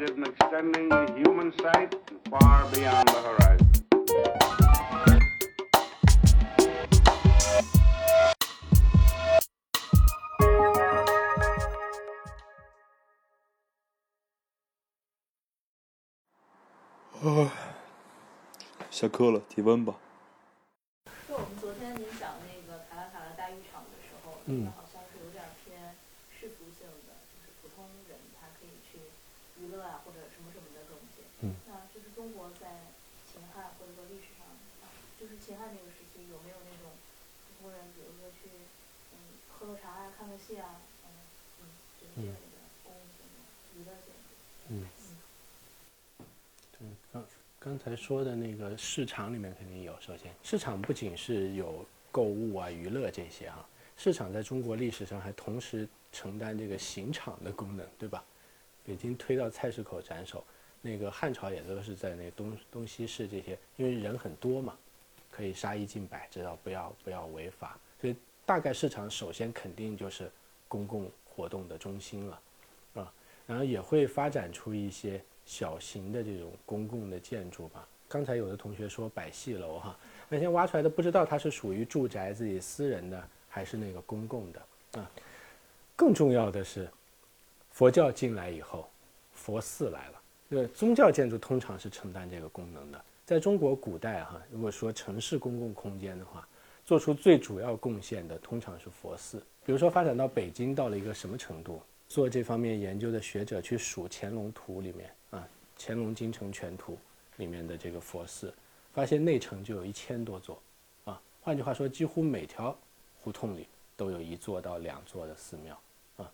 succeeded in extending the human sight far beyond the horizon. 下课了，提问吧。就我们昨天您讲那个卡拉卡拉大浴场的时候，那个好像是有点偏世俗性的，就是普通人他可以去娱乐啊或者什么什么的东西。嗯。那就是中国在秦汉或者说历史上，啊就是秦汉那个时期有没有那种普通人，比如说去嗯喝喝茶啊、看个戏啊，嗯嗯，就是这样一个公共性的娱乐性质。嗯，对，刚刚才说的那个市场里面肯定有。首先，市场不仅是有购物啊、娱乐这些哈，市场在中国历史上还同时承担这个刑场的功能，对吧？北京推到菜市口斩首，那个汉朝也都是在那东东西市这些，因为人很多嘛，可以杀一儆百，知道不要不要违法，所以大概市场首先肯定就是公共活动的中心了，啊，然后也会发展出一些小型的这种公共的建筑吧。刚才有的同学说百戏楼哈，那些挖出来的不知道它是属于住宅自己私人的还是那个公共的啊。更重要的是，佛教进来以后，佛寺来了。对，宗教建筑通常是承担这个功能的。在中国古代哈，如果说城市公共空间的话，做出最主要贡献的通常是佛寺。比如说发展到北京到了一个什么程度，做这方面研究的学者去数乾隆图里面啊，《乾隆京城全图》里面的这个佛寺，发现内城就有一千多座，啊，换句话说，几乎每条胡同里都有一座到两座的寺庙，啊，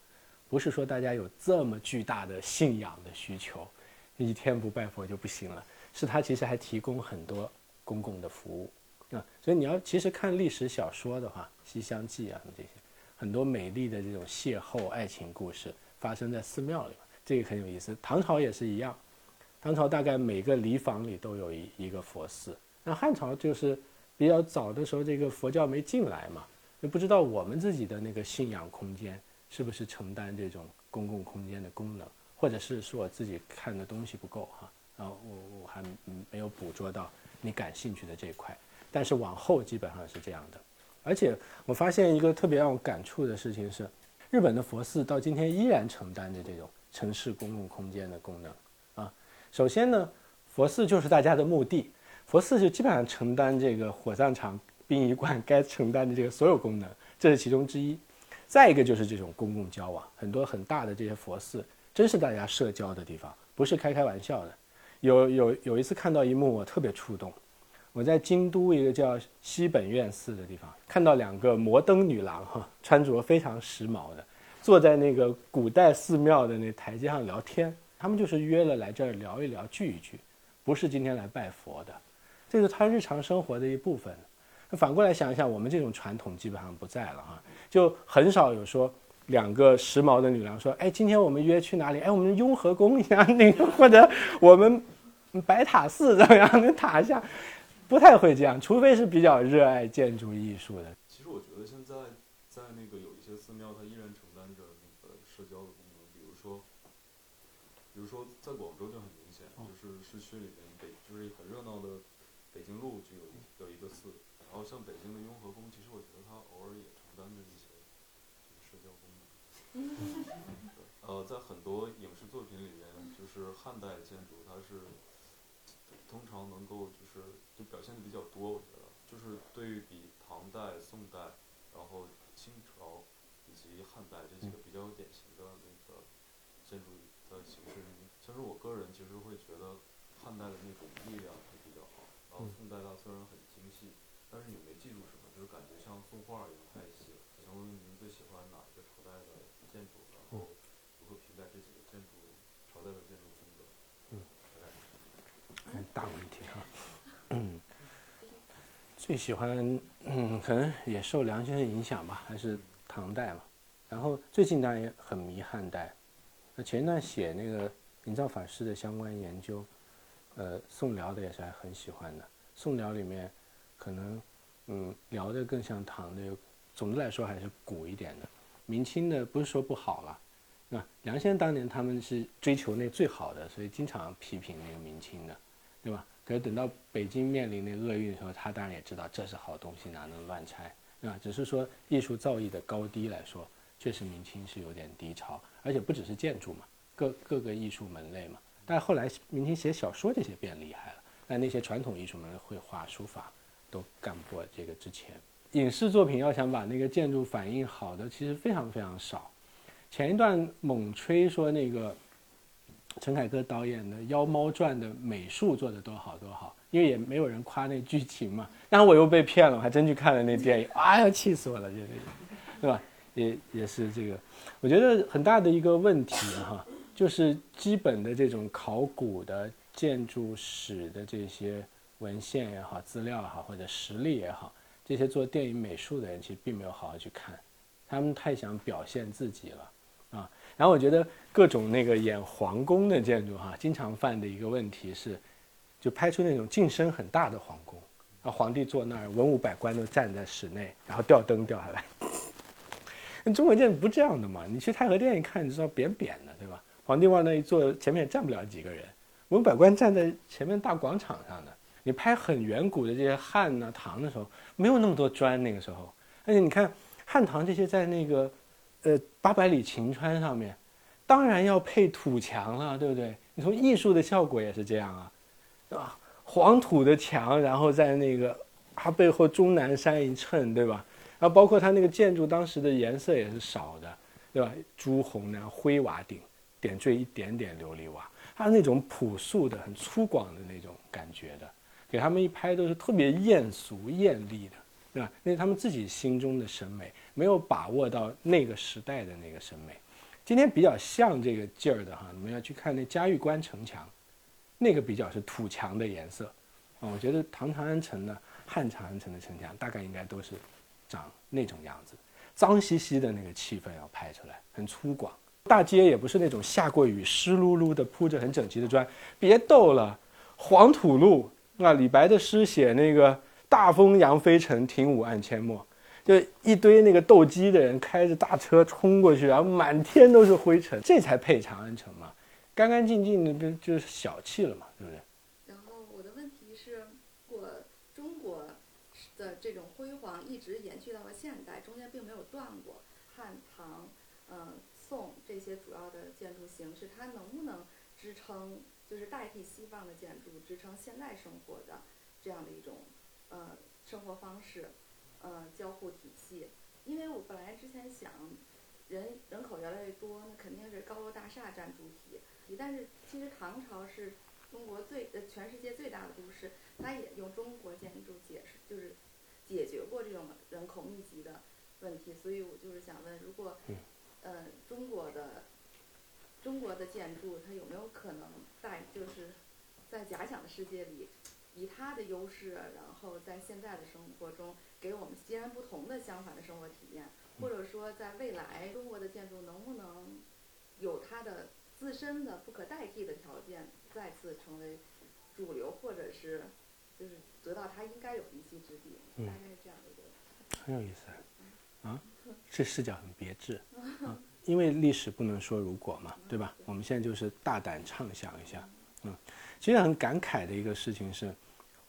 不是说大家有这么巨大的信仰的需求，一天不拜佛就不行了，是他其实还提供很多公共的服务，啊，所以你要其实看历史小说的话，《西厢记》啊这些。很多美丽的这种邂逅爱情故事发生在寺庙里，这个很有意思。唐朝也是一样，唐朝大概每个礼坊里都有一一个佛寺。那汉朝就是比较早的时候，这个佛教没进来嘛，就不知道我们自己的那个信仰空间是不是承担这种公共空间的功能，或者是说我自己看的东西不够哈，后我我还没有捕捉到你感兴趣的这一块。但是往后基本上是这样的。而且我发现一个特别让我感触的事情是，日本的佛寺到今天依然承担着这种城市公共空间的功能啊。首先呢，佛寺就是大家的墓地，佛寺就基本上承担这个火葬场、殡仪馆 该承担的这个所有功能，这是其中之一。再一个就是这种公共交往，很多很大的这些佛寺真是大家社交的地方，不是开开玩笑的。有有有一次看到一幕，我特别触动。我在京都一个叫西本院寺的地方，看到两个摩登女郎哈，穿着非常时髦的，坐在那个古代寺庙的那台阶上聊天。他们就是约了来这儿聊一聊、聚一聚，不是今天来拜佛的，这是他日常生活的一部分。反过来想一想，我们这种传统基本上不在了哈，就很少有说两个时髦的女郎说，哎，今天我们约去哪里？哎，我们雍和宫一样那个，或者我们白塔寺怎么样？那塔下。不太会这样，除非是比较热爱建筑艺术的。其实我觉得现在在那个有一些寺庙，它依然承担着那个社交的功能。比如说，比如说在广州就很明显，就是市区里面北就是很热闹的北京路就有有一个寺，然后像北京的雍和宫，其实我觉得它偶尔也承担着一些这个社交功能。呃，在很多影视作品里面，就是汉代建筑，它是通常能够就是。就表现的比较多，我觉得就是对比唐代、宋代，然后清朝以及汉代这几个比较典型的那个建筑的形式。其实我个人其实会觉得汉代的那种力量会比较好，然后宋代它虽然很精细，但是你没记住什么，就是感觉像宋画一样太细了。想问问您最喜欢哪一个朝代的建筑？然后如何评价这几个建筑朝代的建筑风格？嗯，大问题哈。嗯，最喜欢，嗯，可能也受梁先生影响吧，还是唐代嘛。然后最近当然也很迷汉代。那前一段写那个营造法师的相关研究，呃，宋辽的也是还很喜欢的。宋辽里面，可能，嗯，辽的更像唐的，总的来说还是古一点的。明清的不是说不好了，啊，梁先生当年他们是追求那最好的，所以经常批评那个明清的，对吧？可是等到北京面临那厄运的时候，他当然也知道这是好东西，哪能乱拆，对吧？只是说艺术造诣的高低来说，确实明清是有点低潮，而且不只是建筑嘛，各各个艺术门类嘛。但后来明清写小说这些变厉害了，但那些传统艺术门类，绘画、书法都干不过这个之前。影视作品要想把那个建筑反映好的，其实非常非常少。前一段猛吹说那个陈凯歌导演的《妖猫传》的美术做的多好多好，因为也没有人夸那剧情嘛。然后我又被骗了，我还真去看了那电影，哎呀，气死我了，这个，对吧？也也是这个，我觉得很大的一个问题哈，就是基本的这种考古的建筑史的这些文献也好、资料也好，或者实例也好，这些做电影美术的人其实并没有好好去看，他们太想表现自己了。啊，然后我觉得各种那个演皇宫的建筑哈，经常犯的一个问题是，就拍出那种进深很大的皇宫，啊，皇帝坐那儿，文武百官都站在室内，然后吊灯掉下来。那 中国建筑不这样的嘛？你去太和殿一看，你知道扁扁的，对吧？皇帝往那一坐，前面也站不了几个人，文武百官站在前面大广场上的。你拍很远古的这些汉呐唐的时候，没有那么多砖，那个时候，而且你看汉唐这些在那个。呃，八百里秦川上面，当然要配土墙了，对不对？你从艺术的效果也是这样啊，对吧？黄土的墙，然后在那个它背后终南山一衬，对吧？然后包括它那个建筑当时的颜色也是少的，对吧？朱红呢灰瓦顶，点缀一点点琉璃瓦，它那种朴素的、很粗犷的那种感觉的，给他们一拍都是特别艳俗艳丽的，对吧？那是他们自己心中的审美。没有把握到那个时代的那个审美，今天比较像这个劲儿的哈，你们要去看那嘉峪关城墙，那个比较是土墙的颜色，啊，我觉得唐长安城的、汉长安城的城墙大概应该都是长那种样子，脏兮兮的那个气氛要拍出来，很粗犷，大街也不是那种下过雨湿漉漉的铺着很整齐的砖，别逗了，黄土路，啊，李白的诗写那个大风扬飞尘，停舞暗阡陌。就一堆那个斗鸡的人开着大车冲过去，然后满天都是灰尘，这才配长安城嘛，干干净净的，不就是小气了嘛，对不对？然后我的问题是，我中国的这种辉煌一直延续到了现代，中间并没有断过。汉唐，嗯，宋这些主要的建筑形式，它能不能支撑，就是代替西方的建筑，支撑现代生活的这样的一种呃生活方式？呃，交互体系，因为我本来之前想，人人口越来越多，那肯定是高楼大厦占主体。但是其实唐朝是中国最呃全世界最大的都市，它也用中国建筑解释，就是解决过这种人口密集的问题。所以我就是想问，如果呃中国的中国的建筑，它有没有可能在就是在假想的世界里，以他的优势，然后在现在的生活中。给我们截然不同的相反的生活体验，或者说，在未来中国的建筑能不能有它的自身的不可代替的条件，再次成为主流，或者是就是得到它应该有的一席之地？大概是这样的一个。很有意思啊，这视角很别致 啊，因为历史不能说如果嘛，对吧？我们现在就是大胆畅想一下，嗯，其实很感慨的一个事情是，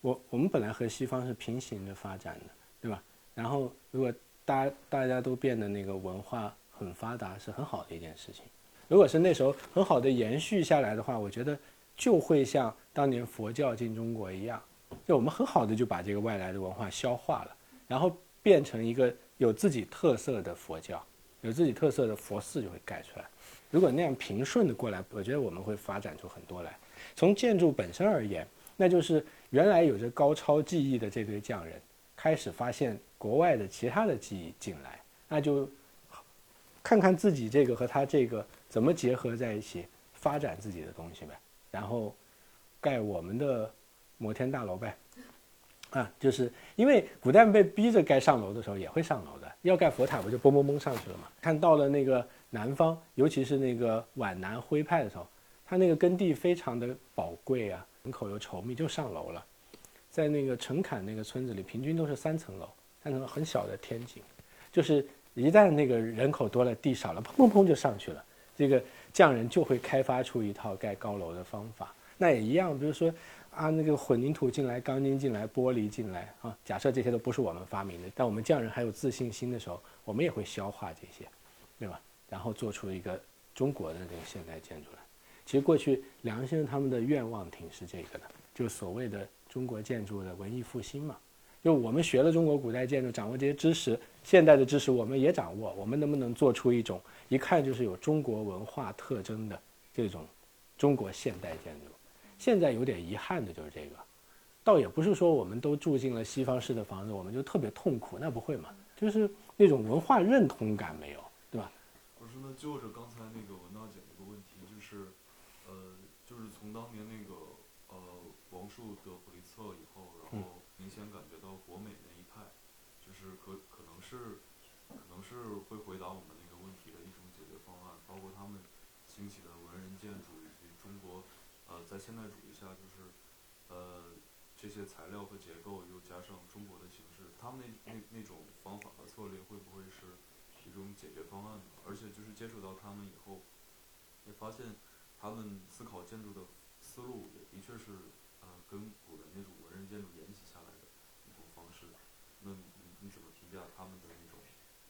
我我们本来和西方是平行的发展的。对吧？然后，如果大家大家都变得那个文化很发达，是很好的一件事情。如果是那时候很好的延续下来的话，我觉得就会像当年佛教进中国一样，就我们很好的就把这个外来的文化消化了，然后变成一个有自己特色的佛教，有自己特色的佛寺就会盖出来。如果那样平顺的过来，我觉得我们会发展出很多来。从建筑本身而言，那就是原来有着高超技艺的这堆匠人。开始发现国外的其他的技艺进来，那就看看自己这个和他这个怎么结合在一起，发展自己的东西呗。然后盖我们的摩天大楼呗。啊，就是因为古代被逼着盖上楼的时候也会上楼的，要盖佛塔不就嘣嘣嘣上去了嘛？看到了那个南方，尤其是那个皖南徽派的时候，他那个耕地非常的宝贵啊，人口又稠密，就上楼了。在那个陈坎那个村子里，平均都是三层楼，三层楼很小的天井，就是一旦那个人口多了，地少了，砰砰砰就上去了。这个匠人就会开发出一套盖高楼的方法。那也一样，比如说啊，那个混凝土进来，钢筋进来，玻璃进来啊，假设这些都不是我们发明的，但我们匠人还有自信心的时候，我们也会消化这些，对吧？然后做出一个中国的这个现代建筑来。其实过去梁先生他们的愿望挺是这个的，就所谓的中国建筑的文艺复兴嘛。就我们学了中国古代建筑，掌握这些知识，现代的知识我们也掌握，我们能不能做出一种一看就是有中国文化特征的这种中国现代建筑？现在有点遗憾的就是这个，倒也不是说我们都住进了西方式的房子，我们就特别痛苦，那不会嘛？就是那种文化认同感没有，对吧？不是，那就是刚才那个文娜姐那个问题，就是，呃，就是从当年那个呃王树得普利策以后，然后明显感觉到国美那一派，就是可可能是可能是会回答我们那个问题的一种解决方案，包括他们兴起的文人建筑以及中国呃在现代主义下就是呃这些材料和结构又加上中国的形式，他们那那那种方法和策略会不会是一种解决方案呢？而且就是接触到他们以后，也发现他们思考建筑的思路也的确是呃跟古人那种文人建筑沿袭下来的一种方式。那你你怎么评价他们的那种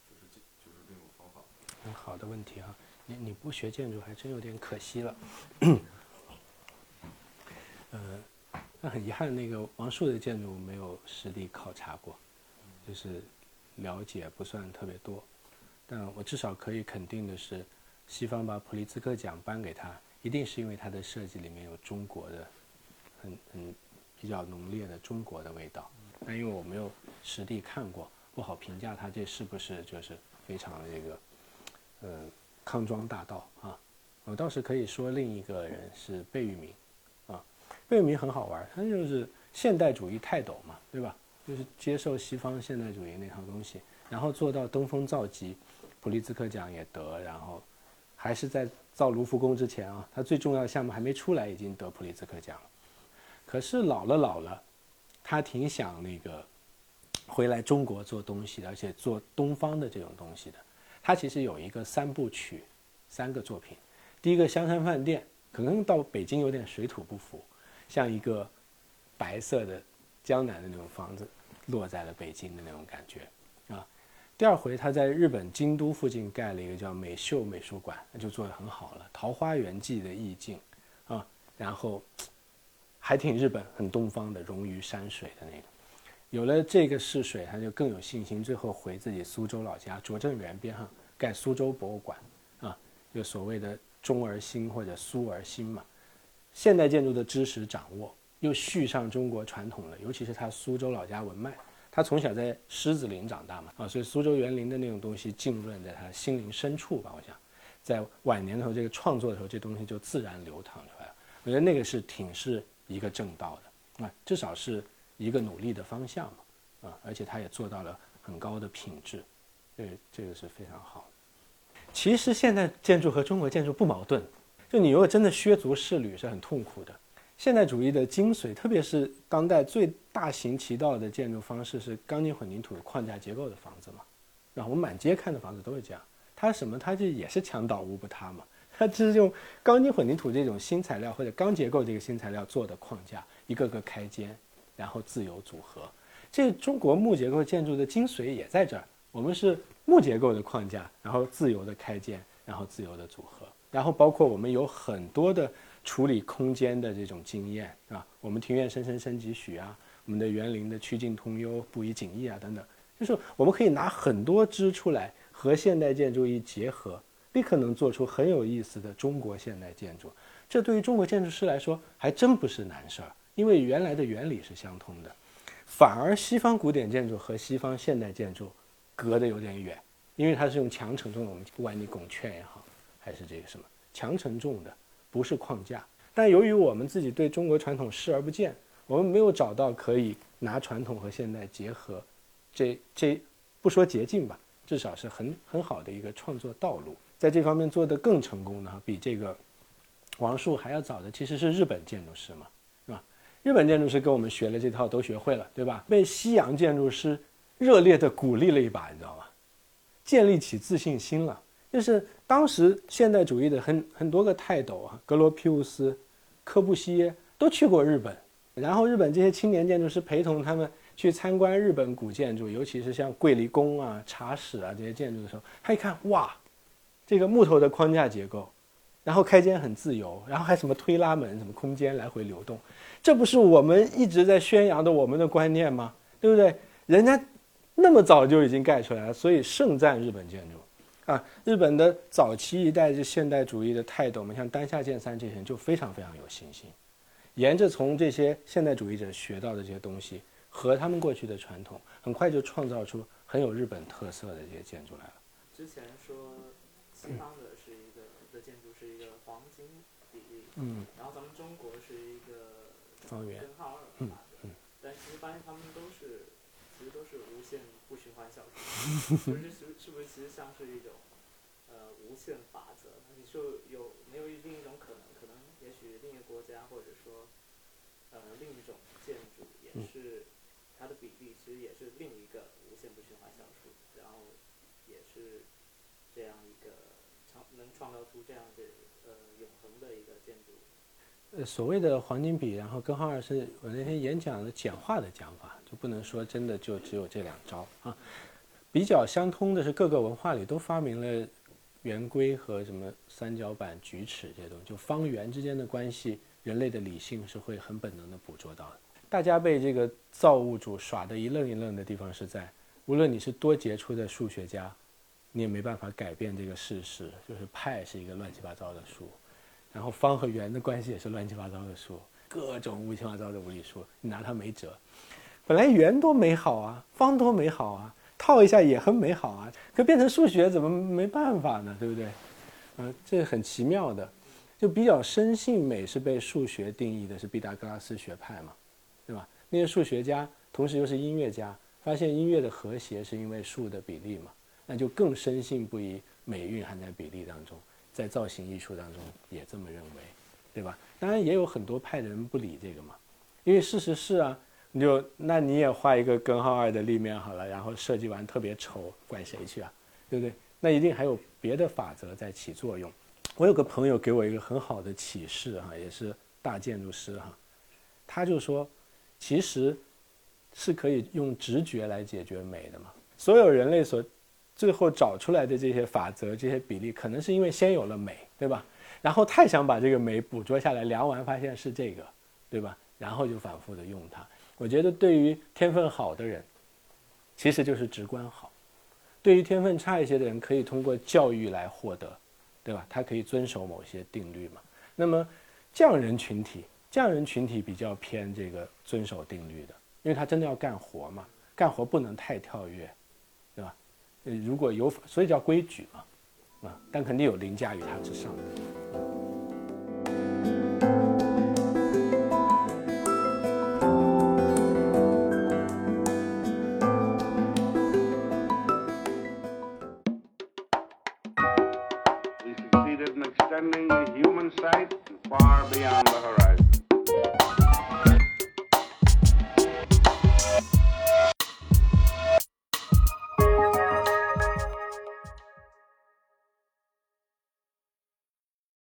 就是这就是那种方法？很好的问题啊，你你不学建筑还真有点可惜了。呃，那很遗憾，那个王树的建筑没有实地考察过，就是了解不算特别多。但我至少可以肯定的是，西方把普利兹克奖颁给他，一定是因为它的设计里面有中国的很很比较浓烈的中国的味道。但因为我没有实地看过，不好评价它这是不是就是非常的这个呃康庄大道啊。我倒是可以说另一个人是贝聿铭啊，贝聿铭很好玩，他就是现代主义泰斗嘛，对吧？就是接受西方现代主义那套东西，然后做到登峰造极，普利兹克奖也得，然后还是在造卢浮宫之前啊，他最重要的项目还没出来，已经得普利兹克奖了。可是老了老了，他挺想那个回来中国做东西，而且做东方的这种东西的。他其实有一个三部曲，三个作品。第一个香山饭店，可能到北京有点水土不服，像一个白色的江南的那种房子落在了北京的那种感觉。第二回他在日本京都附近盖了一个叫美秀美术馆，那就做得很好了，《桃花源记》的意境啊，然后 还挺日本很东方的溶于山水的那个。有了这个试水，他就更有信心，最后回自己苏州老家拙政园边上盖苏州博物馆啊，就所谓的中而兴或者苏而兴嘛。现代建筑的知识掌握，又续上中国传统了，尤其是他苏州老家文脉，他从小在狮子林长大嘛，啊，所以苏州园林的那种东西浸润在他心灵深处吧。我想，在晚年的时候，这个创作的时候，这东西就自然流淌出来了。我觉得那个是挺是一个正道的啊，至少是一个努力的方向嘛，啊，而且他也做到了很高的品质，这这个是非常好。其实现代建筑和中国建筑不矛盾，就你如果真的削足适履是很痛苦的。现代主义的精髓，特别是当代最大行其道的建筑方式是钢筋混凝土框架结构的房子嘛，然后我们满街看的房子都是这样。它什么？它就也是墙倒屋不塌嘛。它就是用钢筋混凝土这种新材料或者钢结构这个新材料做的框架，一个个开间，然后自由组合。这中国木结构建筑的精髓也在这儿。我们是木结构的框架，然后自由的开间，然后自由的组合，然后包括我们有很多的处理空间的这种经验，是吧？我们庭院深深深几许啊，我们的园林的曲径通幽，不以景异啊等等，就是我们可以拿很多支出来和现代建筑一结合。立刻能做出很有意思的中国现代建筑，这对于中国建筑师来说还真不是难事儿，因为原来的原理是相通的。反而西方古典建筑和西方现代建筑隔得有点远，因为它是用强承重的，我们不管你拱券也好，还是这个什么强承重的，不是框架。但由于我们自己对中国传统视而不见，我们没有找到可以拿传统和现代结合，这这不说捷径吧，至少是很很好的一个创作道路。在这方面做得更成功的，比这个王树还要早的，其实是日本建筑师嘛，是吧？日本建筑师跟我们学了这套都学会了，对吧？被西洋建筑师热烈地鼓励了一把，你知道吗？建立起自信心了。就是当时现代主义的很很多个泰斗啊，格罗皮乌斯、柯布西耶都去过日本，然后日本这些青年建筑师陪同他们去参观日本古建筑，尤其是像桂离宫啊、茶室啊这些建筑的时候，他一看哇，这个木头的框架结构，然后开间很自由，然后还什么推拉门、什么空间来回流动，这不是我们一直在宣扬的我们的观念吗？对不对？人家那么早就已经盖出来了，所以盛赞日本建筑。啊，日本的早期一代就现代主义的泰斗们，像丹下健三这些人就非常非常有信心，沿着从这些现代主义者学到的这些东西和他们过去的传统，很快就创造出很有日本特色的这些建筑来了。之前说西方的是一个的建筑是一个黄金比例，嗯，然后咱们中国是一个方圆根号二嗯法的，但其实发现他们都是其实都是无限不循环小数，就是是是不是其实像是一种呃无限法则？你说有没有另一种可能？可能也许另一个国家或者说呃另一种建筑也嗯是它的比例其实也是另一个无限不循环小数，然后也是这样一个创能创造出这样的呃永恒的一个建筑。呃，所谓的黄金比，然后根号二是我那天演讲的简化的讲法，就不能说真的就只有这两招啊。比较相通的是，各个文化里都发明了圆规和什么三角板、矩尺这些东西，就方圆之间的关系，人类的理性是会很本能的捕捉到的。大家被这个造物主耍得一愣一愣的地方是在，无论你是多杰出的数学家，你也没办法改变这个事实，就是派是一个乱七八糟的数。然后方和圆的关系也是乱七八糟的数，各种乌七八糟的无理数，你拿它没辙。本来圆多美好啊，方多美好啊，套一下也很美好啊，可变成数学怎么没办法呢？对不对？嗯、这很奇妙的。就比较深信美是被数学定义的，是毕达哥拉斯学派嘛，对吧？那些数学家同时又是音乐家，发现音乐的和谐是因为数的比例嘛，那就更深信不疑美蕴含在比例当中。在造型艺术当中也这么认为，对吧？当然也有很多派的人不理这个嘛，因为事实是啊，你就那你也画一个根号二的立面好了，然后设计完特别丑，怪谁去啊？对不对？那一定还有别的法则在起作用。我有个朋友给我一个很好的启示哈、也是大建筑师哈、他就说，其实是可以用直觉来解决美的嘛。所有人类所最后找出来的这些法则、这些比例，可能是因为先有了美，对吧？然后太想把这个美捕捉下来，量完发现是这个，对吧？然后就反复的用它。我觉得对于天分好的人，其实就是直观好；对于天分差一些的人，可以通过教育来获得，对吧？他可以遵守某些定律嘛。那么匠人群体，匠人群体比较偏这个遵守定律的，因为他真的要干活嘛，干活不能太跳跃，如果有，所以叫规矩嘛，啊，但肯定有凌驾于它之上。